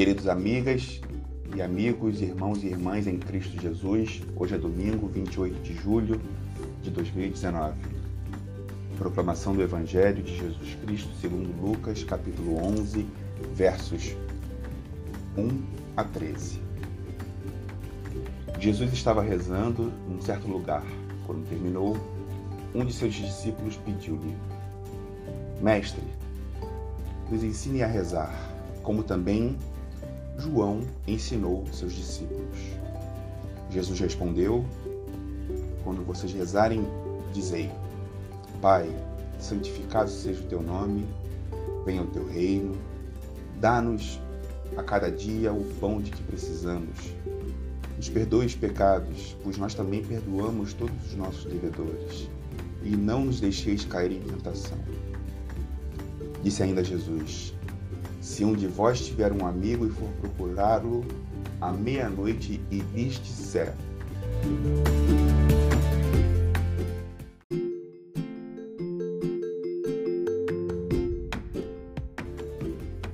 Queridos amigas e amigos, irmãos e irmãs em Cristo Jesus, hoje é domingo, 28 de julho de 2019. Proclamação do Evangelho de Jesus Cristo segundo Lucas, capítulo 11, versos 1 a 13. Jesus estava rezando num certo lugar. Quando terminou, um de seus discípulos pediu-lhe: Mestre, nos ensine a rezar, como também João ensinou seus discípulos. Jesus respondeu: Quando vocês rezarem, dizei: Pai, santificado seja o teu nome, venha o teu reino, dá-nos a cada dia o pão de que precisamos. Nos perdoe os pecados, pois nós também perdoamos todos os nossos devedores. E não nos deixeis cair em tentação. Disse ainda Jesus: Se um de vós tiver um amigo e for procurá-lo à meia-noite e disser: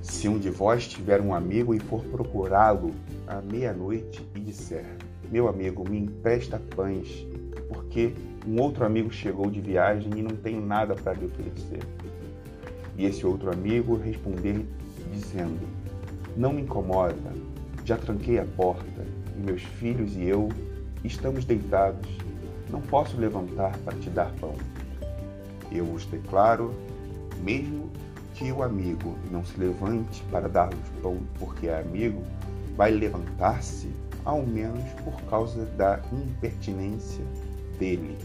Se um de vós tiver um amigo e for procurá-lo à meia-noite e disser: Meu amigo, me empresta pães, porque um outro amigo chegou de viagem e não tenho nada para lhe oferecer. E esse outro amigo responder, dizendo: Não me incomoda, já tranquei a porta, e meus filhos e eu estamos deitados, não posso levantar para te dar pão. Eu vos declaro, mesmo que o amigo não se levante para dar-vos pão porque é amigo, vai levantar-se, ao menos por causa da impertinência dele.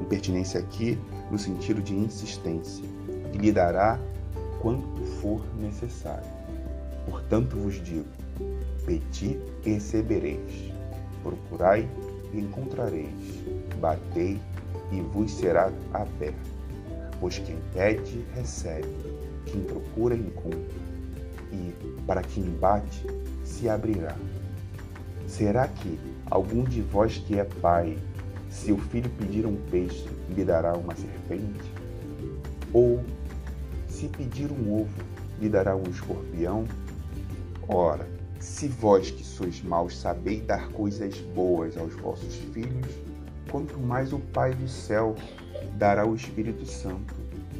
Impertinência aqui no sentido de insistência, e lhe dará quanto for necessário. Portanto vos digo: pedi e recebereis, procurai e encontrareis, batei e vos será aberto. Pois quem pede, recebe, quem procura, encontra, e para quem bate, se abrirá. Será que algum de vós que é pai, se o filho pedir um peixe, lhe dará uma serpente? Ou, se pedir um ovo, lhe dará um escorpião? Ora, se vós que sois maus sabeis dar coisas boas aos vossos filhos, quanto mais o Pai do céu dará o Espírito Santo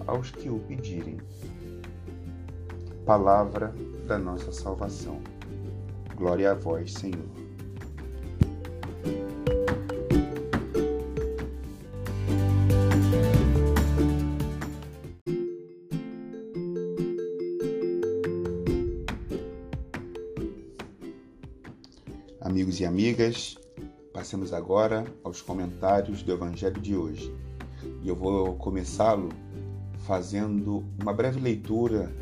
aos que o pedirem. Palavra da nossa salvação. Glória a vós, Senhor. Amigos e amigas, passemos agora aos comentários do Evangelho de hoje. E eu vou começá-lo fazendo uma breve leitura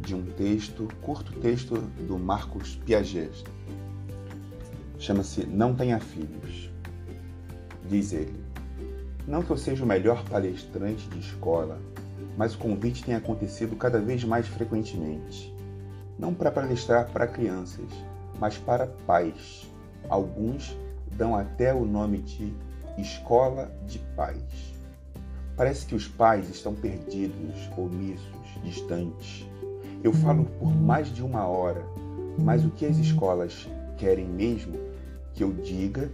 de um texto, curto texto do Marcos Piaget. Chama-se Não Tenha Filhos. Diz ele: Não que eu seja o melhor palestrante de escola, mas o convite tem acontecido cada vez mais frequentemente. Não para palestrar para crianças, mas para pais. Alguns dão até o nome de Escola de Pais. Parece que os pais estão perdidos, omissos, distantes. Eu falo por mais de uma hora, mas o que as escolas querem mesmo que eu diga?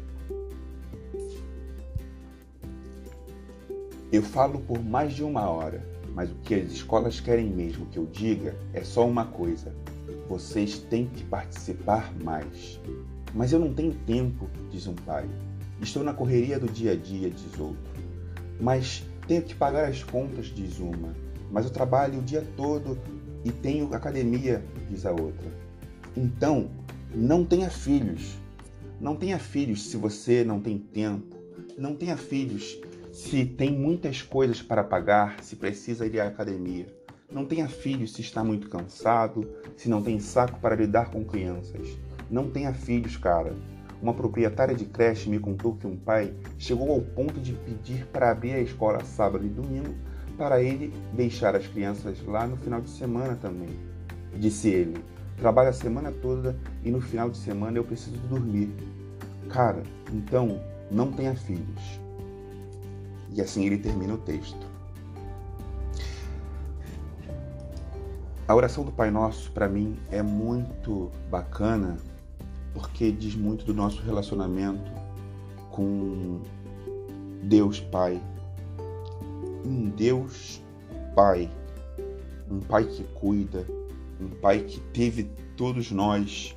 Eu falo por mais de uma hora, mas o que as escolas querem mesmo que eu diga é só uma coisa: vocês têm que participar mais. Mas eu não tenho tempo, diz um pai. Estou na correria do dia a dia, diz outro. Mas tenho que pagar as contas, diz uma. Mas eu trabalho o dia todo e tenho academia, diz a outra. Então, não tenha filhos. Não tenha filhos se você não tem tempo. Não tenha filhos se tem muitas coisas para pagar, se precisa ir à academia. Não tenha filhos se está muito cansado, se não tem saco para lidar com crianças. Não tenha filhos, cara. Uma proprietária de creche me contou que um pai chegou ao ponto de pedir para abrir a escola sábado e domingo para ele deixar as crianças lá no final de semana também. Disse ele: trabalho a semana toda e no final de semana eu preciso dormir. Cara, então não tenha filhos. E assim ele termina o texto. A oração do Pai Nosso, para mim, é muito bacana porque diz muito do nosso relacionamento com Deus Pai. Um Deus Pai, um Pai que cuida, um Pai que teve todos nós.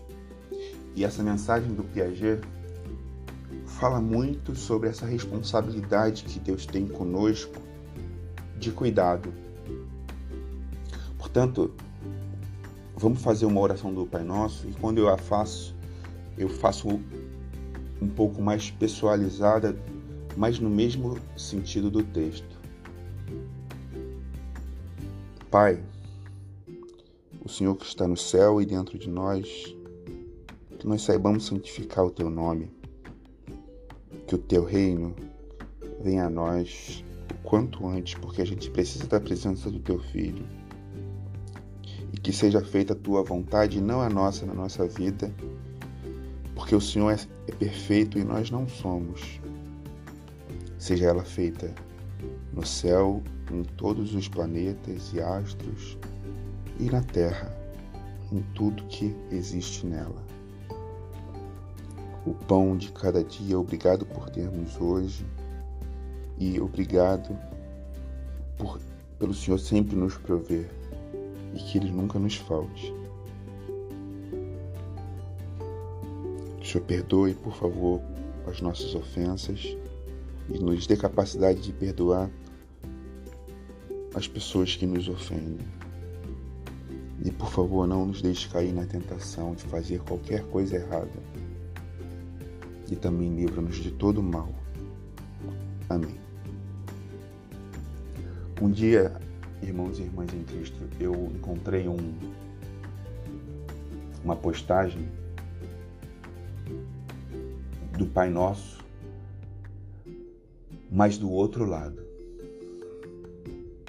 E essa mensagem do Piaget fala muito sobre essa responsabilidade que Deus tem conosco de cuidado. Portanto, vamos fazer uma oração do Pai Nosso e quando eu a faço, eu faço um pouco mais pessoalizada, mas no mesmo sentido do texto. Pai, o Senhor que está no céu e dentro de nós, que nós saibamos santificar o teu nome, que o teu reino venha a nós o quanto antes, porque a gente precisa da presença do teu filho. E que seja feita a tua vontade e não a nossa na nossa vida, porque o Senhor é, é perfeito e nós não somos. Seja ela feita no céu, em todos os planetas e astros, e na terra, em tudo que existe nela. O pão de cada dia, obrigado por termos hoje e obrigado por, pelo Senhor sempre nos prover e que Ele nunca nos falte. Senhor, perdoe, por favor, as nossas ofensas e nos dê capacidade de perdoar as pessoas que nos ofendem. E por favor, não nos deixe cair na tentação de fazer qualquer coisa errada. E também livra-nos de todo mal. Amém. Um dia, irmãos e irmãs em Cristo, eu encontrei um, uma postagem do Pai Nosso, mas do outro lado.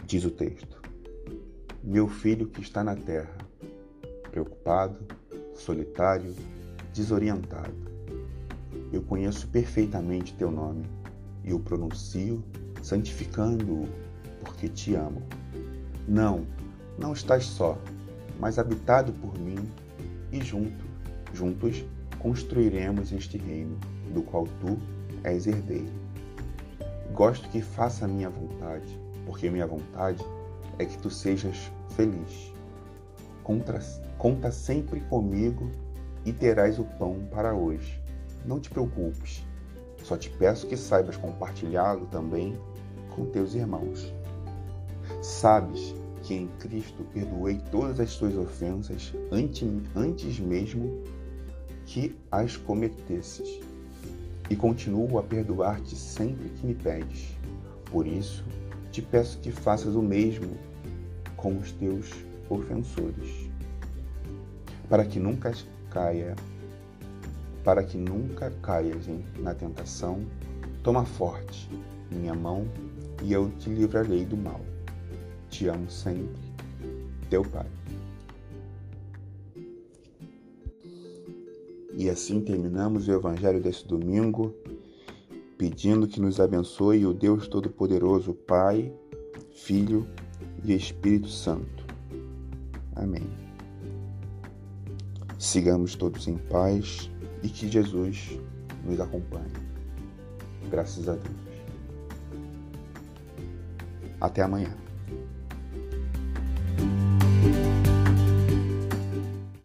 Diz o texto: Meu filho que está na terra, preocupado, solitário, desorientado. Eu conheço perfeitamente teu nome e o pronuncio, santificando-o, porque te amo. Não, não estás só, mas habitado por mim e junto, juntos construiremos este reino do qual tu és herdeiro. Gosto que faça a minha vontade, porque minha vontade é que tu sejas feliz. Contra, conta sempre comigo e terás o pão para hoje. Não te preocupes, só te peço que saibas compartilhá-lo também com teus irmãos. Sabes que em Cristo perdoei todas as tuas ofensas antes, antes mesmo que as cometesses e continuo a perdoar-te sempre que me pedes. Por isso, te peço que faças o mesmo com os teus ofensores, para que nunca caia, para que nunca caias na tentação, toma forte minha mão e eu te livrarei do mal. Te amo sempre, teu Pai. E assim terminamos o Evangelho desse domingo, pedindo que nos abençoe o Deus Todo-Poderoso, Pai, Filho e Espírito Santo. Amém. Sigamos todos em paz e que Jesus nos acompanhe. Graças a Deus. Até amanhã.